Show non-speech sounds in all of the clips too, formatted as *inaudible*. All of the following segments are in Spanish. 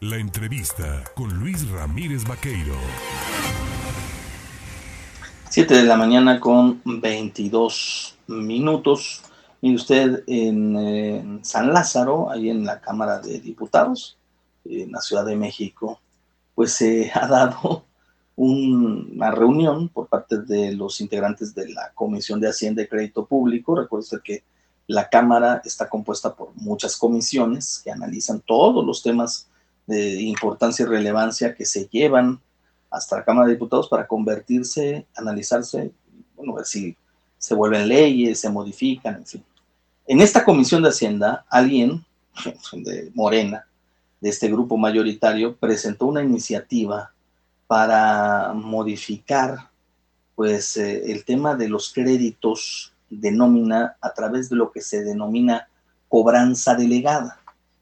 La entrevista con Luis Ramírez Vaqueiro. 7 de la mañana con 22 minutos. Y usted en, San Lázaro, ahí en la Cámara de Diputados, en la Ciudad de México, pues se *laughs* ha dado una reunión por parte de los integrantes de la Comisión de Hacienda y Crédito Público. Recuerde que la Cámara está compuesta por muchas comisiones que analizan todos los temas de importancia y relevancia que se llevan hasta la Cámara de Diputados para convertirse, analizarse, bueno, ver si se vuelven leyes, se modifican, en fin. En esta comisión de Hacienda, alguien *laughs* de Morena, de este grupo mayoritario, presentó una iniciativa para modificar pues eh, el tema de los créditos de nómina a través de lo que se denomina cobranza delegada.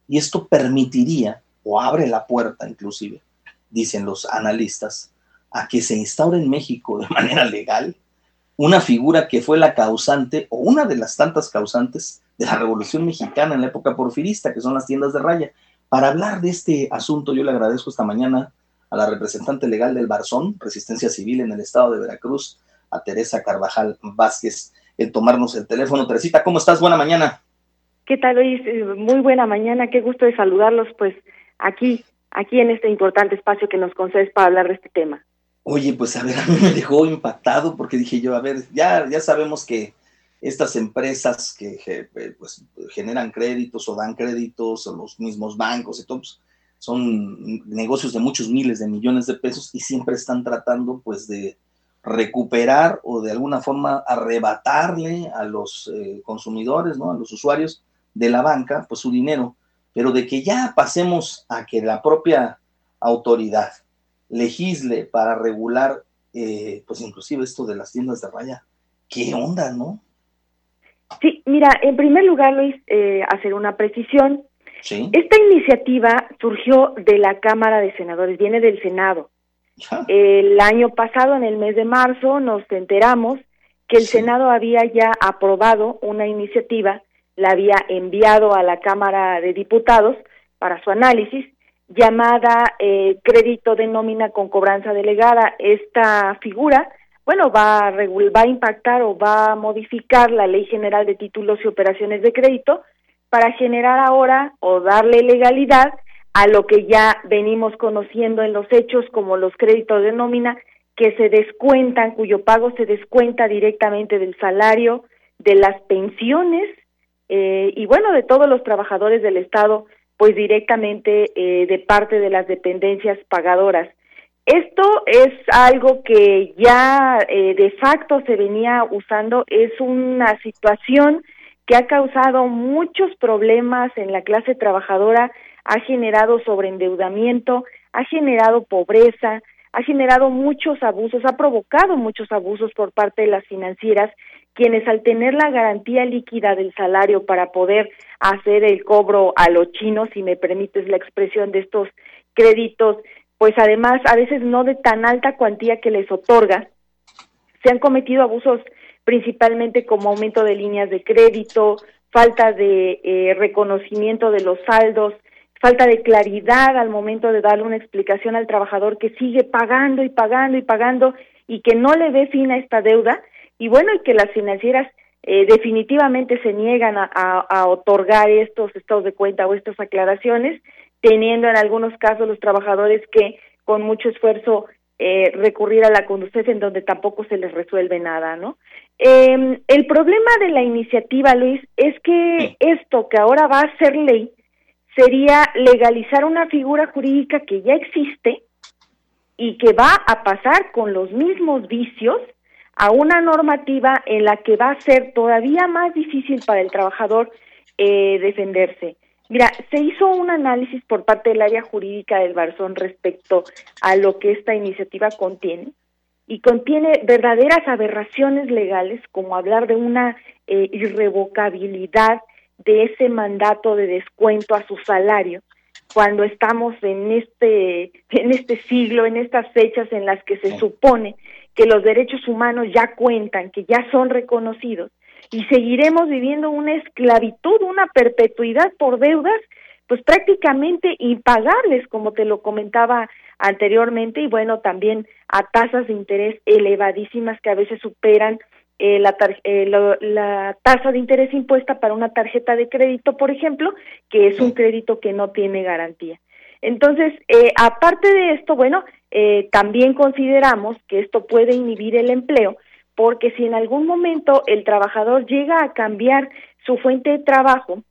Y esto permitiría, o abre la puerta inclusive, dicen los analistas, a que se instaure en México de *laughs* manera legal una figura que fue la causante o una de las tantas causantes de la Revolución Mexicana en la época porfirista, que son las tiendas de raya. Para hablar de este asunto, yo le agradezco esta mañana a la representante legal del Barzón, Resistencia Civil en el estado de Veracruz, a Teresa Carvajal Vázquez, el tomarnos el teléfono. Teresita, ¿cómo estás? Buena mañana. ¿Qué tal, Luis? Eh, muy buena mañana, qué gusto de saludarlos, pues aquí, aquí en este importante espacio que nos concedes para hablar de este tema. Oye, pues a ver, a mí me dejó impactado porque dije yo, a ver, ya, ya sabemos que estas empresas que eh, pues, generan créditos o dan créditos, o los mismos bancos y todo, pues, son negocios de muchos miles de millones de pesos y siempre están tratando pues de recuperar o de alguna forma arrebatarle a los eh, consumidores, ¿no? a los usuarios de la banca, pues su dinero, pero de que ya pasemos a que la propia autoridad legisle para regular, eh, pues inclusive esto de las tiendas de raya. ¿Qué onda, no? Sí, mira, en primer lugar, Luis, eh, hacer una precisión. ¿Sí? Esta iniciativa surgió de la Cámara de Senadores, viene del Senado. El año pasado, en el mes de marzo, nos enteramos que el Senado había ya aprobado una iniciativa, la había enviado a la Cámara de Diputados para su análisis llamada eh, crédito de nómina con cobranza delegada. Esta figura, bueno, va a, va a impactar o va a modificar la Ley General de Títulos y Operaciones de Crédito para generar ahora o darle legalidad a lo que ya venimos conociendo en los hechos como los créditos de nómina que se descuentan, cuyo pago se descuenta directamente del salario, de las pensiones eh, y bueno, de todos los trabajadores del Estado pues directamente eh, de parte de las dependencias pagadoras. Esto es algo que ya eh, de facto se venía usando, es una situación que ha causado muchos problemas en la clase trabajadora, ha generado sobreendeudamiento, ha generado pobreza, ha generado muchos abusos, ha provocado muchos abusos por parte de las financieras quienes al tener la garantía líquida del salario para poder hacer el cobro a los chinos, si me permites la expresión de estos créditos, pues además a veces no de tan alta cuantía que les otorga, se han cometido abusos principalmente como aumento de líneas de crédito, falta de eh, reconocimiento de los saldos, falta de claridad al momento de darle una explicación al trabajador que sigue pagando y pagando y pagando y que no le ve fin a esta deuda y bueno, y que las financieras eh, definitivamente se niegan a, a, otorgar estos estados de cuenta o estas aclaraciones, teniendo en algunos casos los trabajadores que con mucho esfuerzo eh, recurrir a la conducción en donde tampoco se les resuelve nada, ¿no? Eh, el problema de la iniciativa, Luis, es que esto que ahora va a ser ley sería legalizar una figura jurídica que ya existe y que va a pasar con los mismos vicios a una normativa en la que va a ser todavía más difícil para el trabajador eh, defenderse. Mira, se hizo un análisis por parte del área jurídica del Barzón respecto a lo que esta iniciativa contiene y contiene verdaderas aberraciones legales como hablar de una eh, irrevocabilidad de ese mandato de descuento a su salario cuando estamos en este en este siglo, en estas fechas en las que se supone que los derechos humanos ya cuentan, que ya son reconocidos, y seguiremos viviendo una esclavitud, una perpetuidad por deudas, pues prácticamente impagables, como te lo comentaba anteriormente, y bueno, también a tasas de interés elevadísimas que a veces superan eh, la, eh, la tasa de interés impuesta para una tarjeta de crédito, por ejemplo, que es un crédito que no tiene garantía. Entonces, eh, aparte de esto, bueno, eh, también consideramos que esto puede inhibir el empleo, porque si en algún momento el trabajador llega a cambiar su fuente de trabajo,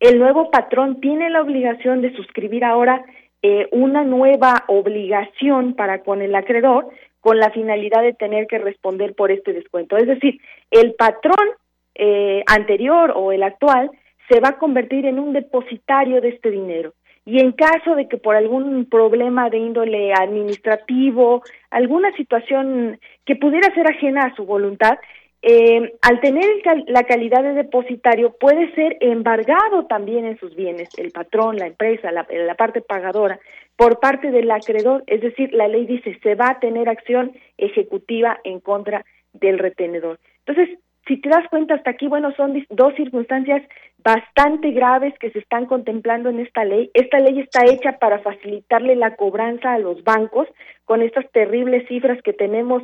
el nuevo patrón tiene la obligación de suscribir ahora eh, una nueva obligación para con el acreedor con la finalidad de tener que responder por este descuento. Es decir, el patrón eh, anterior o el actual se va a convertir en un depositario de este dinero. Y en caso de que por algún problema de índole administrativo, alguna situación que pudiera ser ajena a su voluntad, eh, al tener la calidad de depositario puede ser embargado también en sus bienes, el patrón, la empresa, la, la parte pagadora, por parte del acreedor, es decir, la ley dice se va a tener acción ejecutiva en contra del retenedor. Entonces, si te das cuenta hasta aquí, bueno, son dos circunstancias bastante graves que se están contemplando en esta ley. Esta ley está hecha para facilitarle la cobranza a los bancos con estas terribles cifras que tenemos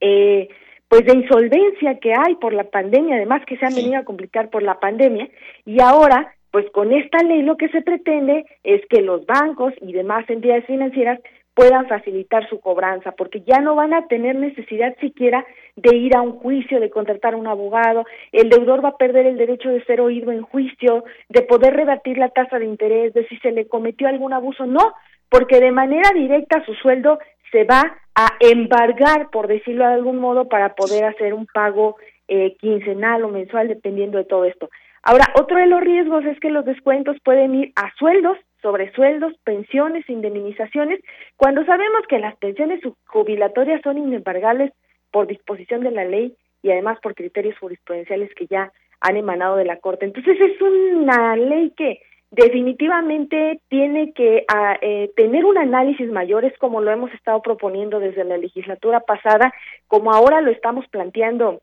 eh, pues de insolvencia que hay por la pandemia, además que se han venido a complicar por la pandemia, y ahora, pues con esta ley lo que se pretende es que los bancos y demás entidades financieras puedan facilitar su cobranza, porque ya no van a tener necesidad siquiera de ir a un juicio, de contratar a un abogado, el deudor va a perder el derecho de ser oído en juicio, de poder rebatir la tasa de interés, de si se le cometió algún abuso, no, porque de manera directa su sueldo se va a embargar, por decirlo de algún modo, para poder hacer un pago eh, quincenal o mensual, dependiendo de todo esto. Ahora, otro de los riesgos es que los descuentos pueden ir a sueldos, sobre sueldos, pensiones, indemnizaciones, cuando sabemos que las pensiones jubilatorias son inembargables por disposición de la ley y además por criterios jurisprudenciales que ya han emanado de la Corte. Entonces es una ley que definitivamente tiene que ah, eh, tener un análisis mayor, es como lo hemos estado proponiendo desde la legislatura pasada, como ahora lo estamos planteando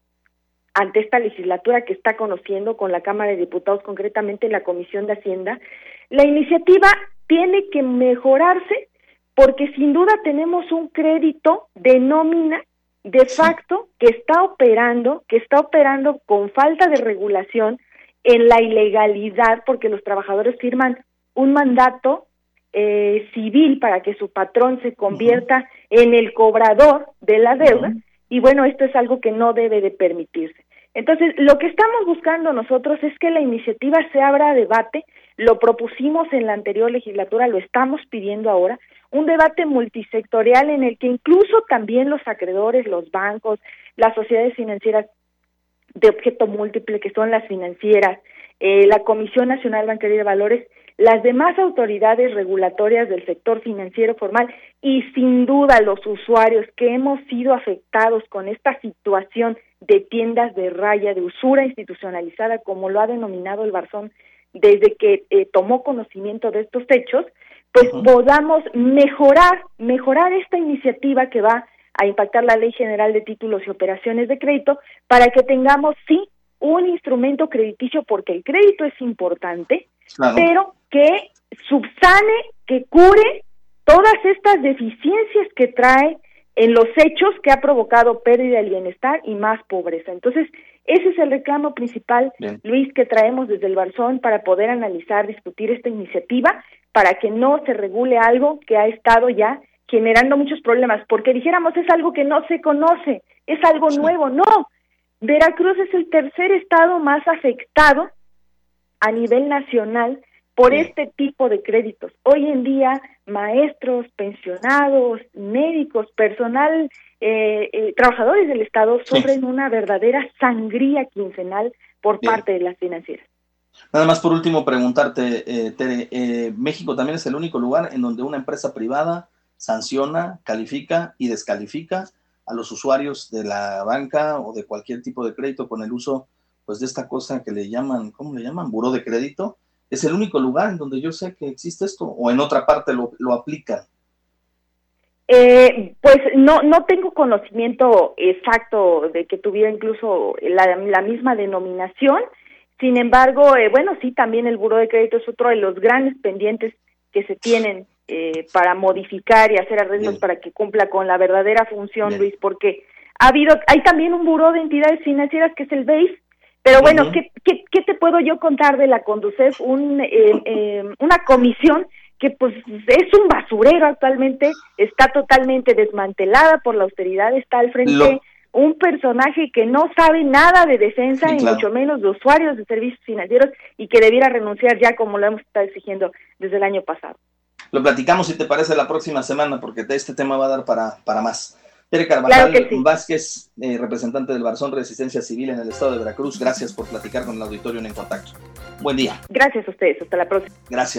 ante esta legislatura que está conociendo con la Cámara de Diputados, concretamente la Comisión de Hacienda, la iniciativa tiene que mejorarse porque sin duda tenemos un crédito de nómina de facto que está operando, que está operando con falta de regulación, en la ilegalidad porque los trabajadores firman un mandato eh, civil para que su patrón se convierta en el cobrador de la deuda y bueno, esto es algo que no debe de permitirse. Entonces, lo que estamos buscando nosotros es que la iniciativa se abra a debate, lo propusimos en la anterior legislatura, lo estamos pidiendo ahora, un debate multisectorial en el que incluso también los acreedores, los bancos, las sociedades financieras de objeto múltiple, que son las financieras, eh, la Comisión Nacional Bancaria de Valores, las demás autoridades regulatorias del sector financiero formal y sin duda los usuarios que hemos sido afectados con esta situación de tiendas de raya, de usura institucionalizada, como lo ha denominado el Barzón desde que eh, tomó conocimiento de estos hechos, pues podamos mejorar, mejorar esta iniciativa que va a impactar la Ley General de Títulos y Operaciones de Crédito para que tengamos, sí, un instrumento crediticio, porque el crédito es importante, pero que subsane, que cure todas estas deficiencias que trae en los hechos que ha provocado pérdida de bienestar y más pobreza. Entonces, ese es el reclamo principal, Luis, que traemos desde el Barzón para poder analizar, discutir esta iniciativa, para que no se regule algo que ha estado ya generando muchos problemas, porque dijéramos es algo que no se conoce, es algo nuevo, no. Veracruz es el tercer estado más afectado a nivel nacional por este tipo de créditos. Hoy en día, maestros, pensionados, médicos, personal, eh, eh, trabajadores del Estado sufren una verdadera sangría quincenal por parte de las financieras. Nada más por último preguntarte, eh, Tere, eh, México también es el único lugar en donde una empresa privada sanciona, califica y descalifica a los usuarios de la banca o de cualquier tipo de crédito con el uso pues de esta cosa que le llaman, ¿cómo le llaman? Buró de crédito. Es el único lugar en donde yo sé que existe esto o en otra parte lo, lo aplican. Eh, pues no, no tengo conocimiento exacto de que tuviera incluso la, la misma denominación. Sin embargo, eh, bueno, sí, también el Buró de Crédito es otro de los grandes pendientes que se tienen eh, para modificar y hacer arreglos para que cumpla con la verdadera función, Luis, porque ha habido, hay también un Buró de Entidades Financieras que es el BASE, pero bueno, ¿qué, qué, te puedo yo contar de la Conducef? Un, eh, *laughs* una comisión que pues es un basurero actualmente, está totalmente desmantelada por la austeridad, está al frente un personaje que no sabe nada de defensa y mucho menos de usuarios de servicios financieros y que debiera renunciar ya como lo hemos estado exigiendo desde el año pasado. Lo platicamos si te parece la próxima semana porque este tema va a dar para, para más. Tere Carvajal Vázquez, eh, representante del Barzón Resistencia Civil en el estado de Veracruz, gracias por platicar con el auditorio en Contacto. Buen día. Gracias a ustedes, hasta la próxima. Gracias.